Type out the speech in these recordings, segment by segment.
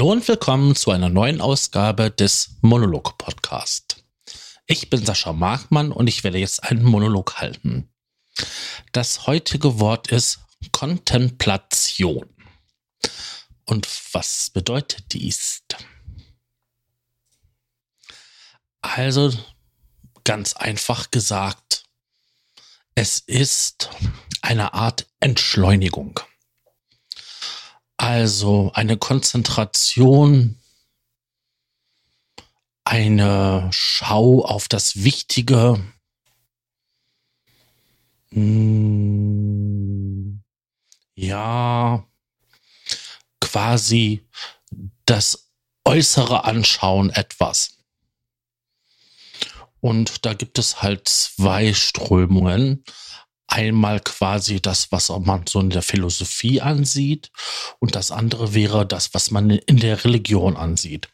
Hallo und willkommen zu einer neuen Ausgabe des Monolog Podcast. Ich bin Sascha Markmann und ich werde jetzt einen Monolog halten. Das heutige Wort ist Kontemplation. Und was bedeutet dies? Also ganz einfach gesagt, es ist eine Art Entschleunigung. Also eine Konzentration, eine Schau auf das Wichtige. Hm, ja, quasi das äußere Anschauen etwas. Und da gibt es halt zwei Strömungen einmal quasi das, was man so in der Philosophie ansieht und das andere wäre das, was man in der Religion ansieht.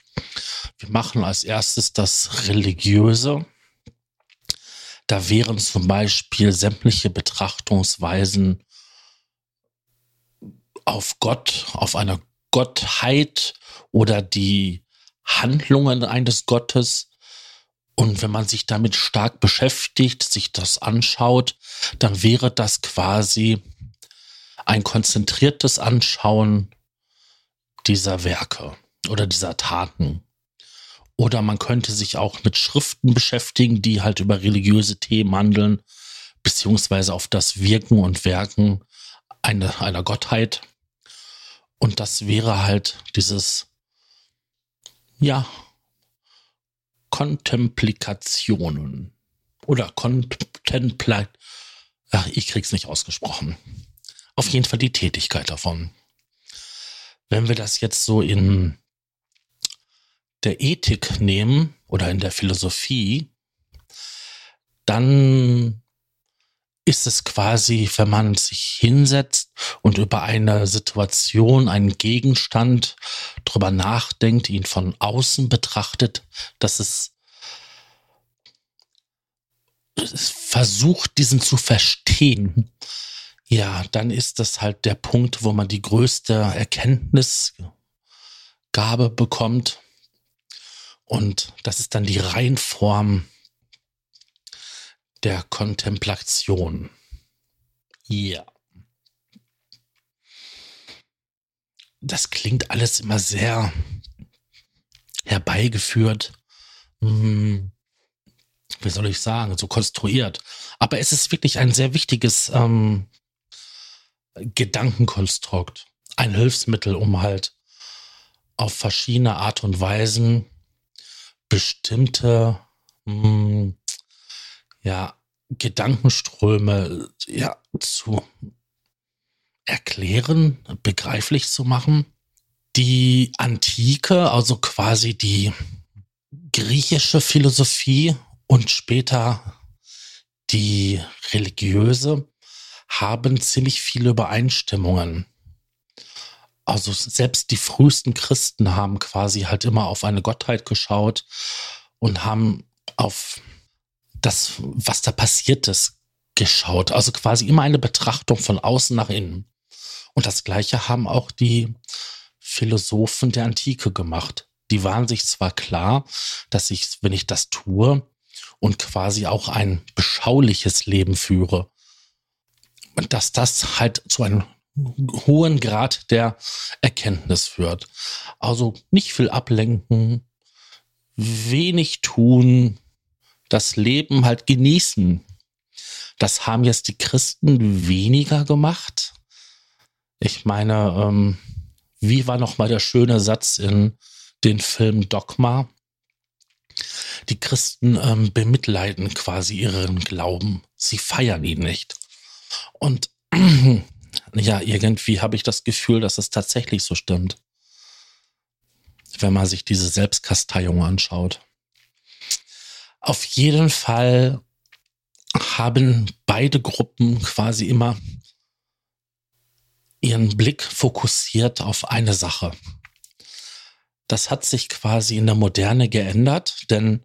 Wir machen als erstes das Religiöse. Da wären zum Beispiel sämtliche Betrachtungsweisen auf Gott, auf einer Gottheit oder die Handlungen eines Gottes und wenn man sich damit stark beschäftigt, sich das anschaut, dann wäre das quasi ein konzentriertes Anschauen dieser Werke oder dieser Taten. Oder man könnte sich auch mit Schriften beschäftigen, die halt über religiöse Themen handeln, beziehungsweise auf das Wirken und Werken einer, einer Gottheit. Und das wäre halt dieses, ja, Kontemplikationen oder Kontemplat. Ach, ich krieg's nicht ausgesprochen. Auf jeden Fall die Tätigkeit davon. Wenn wir das jetzt so in der Ethik nehmen oder in der Philosophie, dann ist es quasi, wenn man sich hinsetzt und über eine Situation, einen Gegenstand drüber nachdenkt, ihn von außen betrachtet, dass es versucht, diesen zu verstehen. Ja, dann ist das halt der Punkt, wo man die größte Erkenntnisgabe bekommt. Und das ist dann die Reinform der Kontemplation. Ja. Das klingt alles immer sehr herbeigeführt. Hm, wie soll ich sagen, so konstruiert. Aber es ist wirklich ein sehr wichtiges ähm, Gedankenkonstrukt. Ein Hilfsmittel, um halt auf verschiedene Art und Weisen bestimmte mh, hm, ja, Gedankenströme ja, zu erklären, begreiflich zu machen. Die Antike, also quasi die griechische Philosophie und später die religiöse, haben ziemlich viele Übereinstimmungen. Also selbst die frühesten Christen haben quasi halt immer auf eine Gottheit geschaut und haben auf das, was da passiert ist, geschaut. Also quasi immer eine Betrachtung von außen nach innen. Und das Gleiche haben auch die Philosophen der Antike gemacht. Die waren sich zwar klar, dass ich, wenn ich das tue und quasi auch ein beschauliches Leben führe, dass das halt zu einem hohen Grad der Erkenntnis führt. Also nicht viel ablenken, wenig tun, das Leben halt genießen. Das haben jetzt die Christen weniger gemacht. Ich meine, ähm, wie war noch mal der schöne Satz in den Film Dogma? Die Christen ähm, bemitleiden quasi ihren Glauben. Sie feiern ihn nicht. Und ja, irgendwie habe ich das Gefühl, dass es tatsächlich so stimmt. Wenn man sich diese Selbstkasteiung anschaut. Auf jeden Fall haben beide Gruppen quasi immer ihren Blick fokussiert auf eine Sache. Das hat sich quasi in der Moderne geändert, denn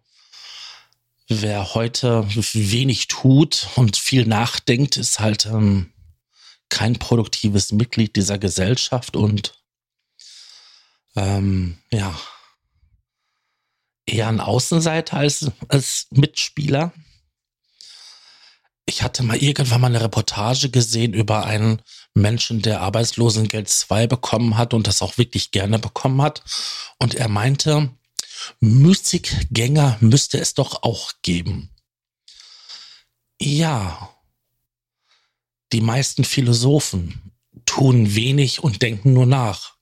wer heute wenig tut und viel nachdenkt, ist halt ähm, kein produktives Mitglied dieser Gesellschaft und ähm, ja, eher ein Außenseiter als, als Mitspieler. Ich hatte mal irgendwann mal eine Reportage gesehen über einen Menschen, der Arbeitslosengeld 2 bekommen hat und das auch wirklich gerne bekommen hat. Und er meinte, Musikgänger müsste es doch auch geben. Ja, die meisten Philosophen tun wenig und denken nur nach.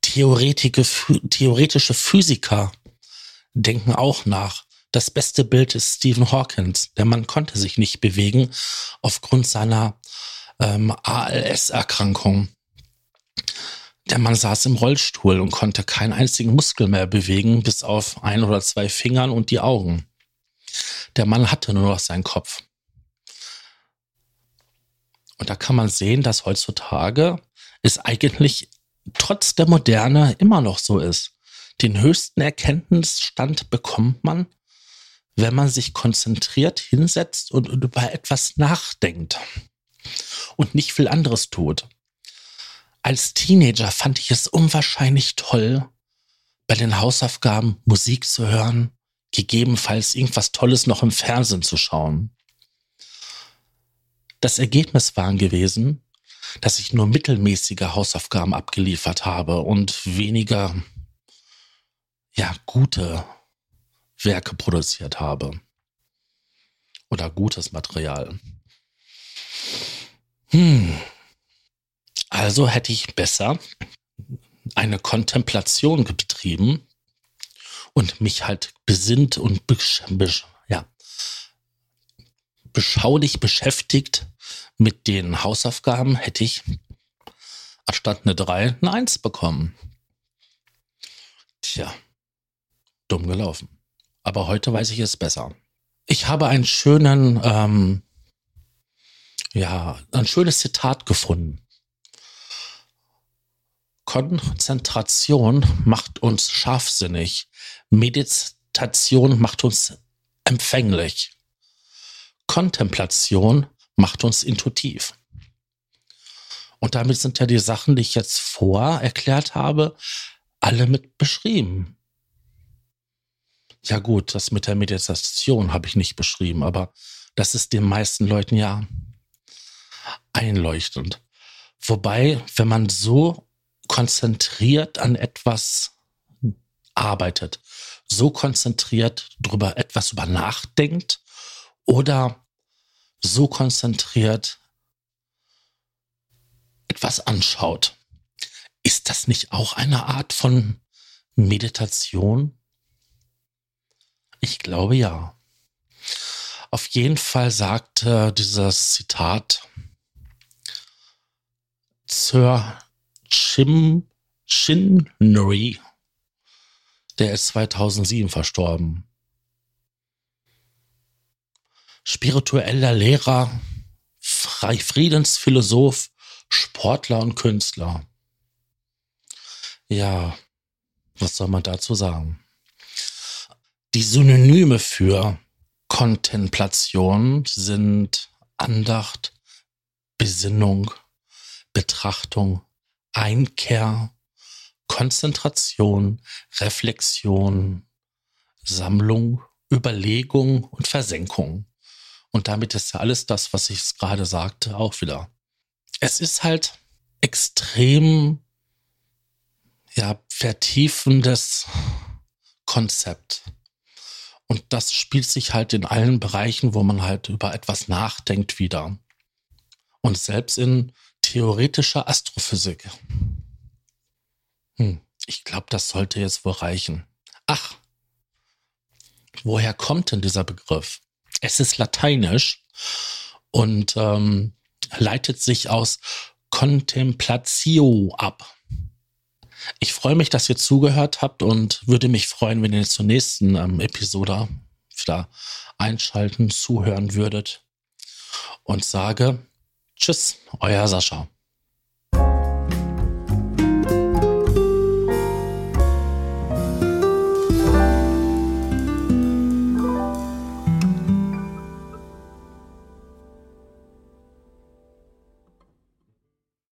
theoretische Physiker denken auch nach. Das beste Bild ist Stephen Hawkins. Der Mann konnte sich nicht bewegen aufgrund seiner ähm, ALS-Erkrankung. Der Mann saß im Rollstuhl und konnte keinen einzigen Muskel mehr bewegen, bis auf ein oder zwei Fingern und die Augen. Der Mann hatte nur noch seinen Kopf. Und da kann man sehen, dass heutzutage es eigentlich trotz der Moderne immer noch so ist. Den höchsten Erkenntnisstand bekommt man, wenn man sich konzentriert hinsetzt und über etwas nachdenkt und nicht viel anderes tut. Als Teenager fand ich es unwahrscheinlich toll, bei den Hausaufgaben Musik zu hören, gegebenenfalls irgendwas Tolles noch im Fernsehen zu schauen. Das Ergebnis war gewesen, dass ich nur mittelmäßige Hausaufgaben abgeliefert habe und weniger, ja, gute Werke produziert habe. Oder gutes Material. Hm. Also hätte ich besser eine Kontemplation betrieben und mich halt besinnt und besch besch ja, beschaulich beschäftigt mit den Hausaufgaben, hätte ich anstatt eine 3 eine 1 bekommen. Tja, dumm gelaufen. Aber heute weiß ich es besser. Ich habe einen schönen ähm, ja, ein schönes Zitat gefunden. Konzentration macht uns scharfsinnig. Meditation macht uns empfänglich. Kontemplation macht uns intuitiv. Und damit sind ja die Sachen, die ich jetzt vor erklärt habe, alle mit beschrieben. Ja gut, das mit der Meditation habe ich nicht beschrieben, aber das ist den meisten Leuten ja einleuchtend. Wobei, wenn man so konzentriert an etwas arbeitet, so konzentriert drüber etwas über nachdenkt oder so konzentriert etwas anschaut, ist das nicht auch eine Art von Meditation? Ich glaube ja. Auf jeden Fall sagte dieses Zitat, Sir Jim Chinnery, der ist 2007 verstorben. Spiritueller Lehrer, Friedensphilosoph, Sportler und Künstler. Ja, was soll man dazu sagen? Die Synonyme für Kontemplation sind Andacht, Besinnung, Betrachtung, Einkehr, Konzentration, Reflexion, Sammlung, Überlegung und Versenkung. Und damit ist ja alles das, was ich gerade sagte, auch wieder. Es ist halt extrem, ja, vertiefendes Konzept. Und das spielt sich halt in allen Bereichen, wo man halt über etwas nachdenkt, wieder. Und selbst in theoretischer Astrophysik. Hm, ich glaube, das sollte jetzt wohl reichen. Ach, woher kommt denn dieser Begriff? Es ist lateinisch und ähm, leitet sich aus Contemplatio ab. Ich freue mich, dass ihr zugehört habt und würde mich freuen, wenn ihr zur nächsten ähm, Episode wieder einschalten, zuhören würdet und sage, Tschüss, euer Sascha.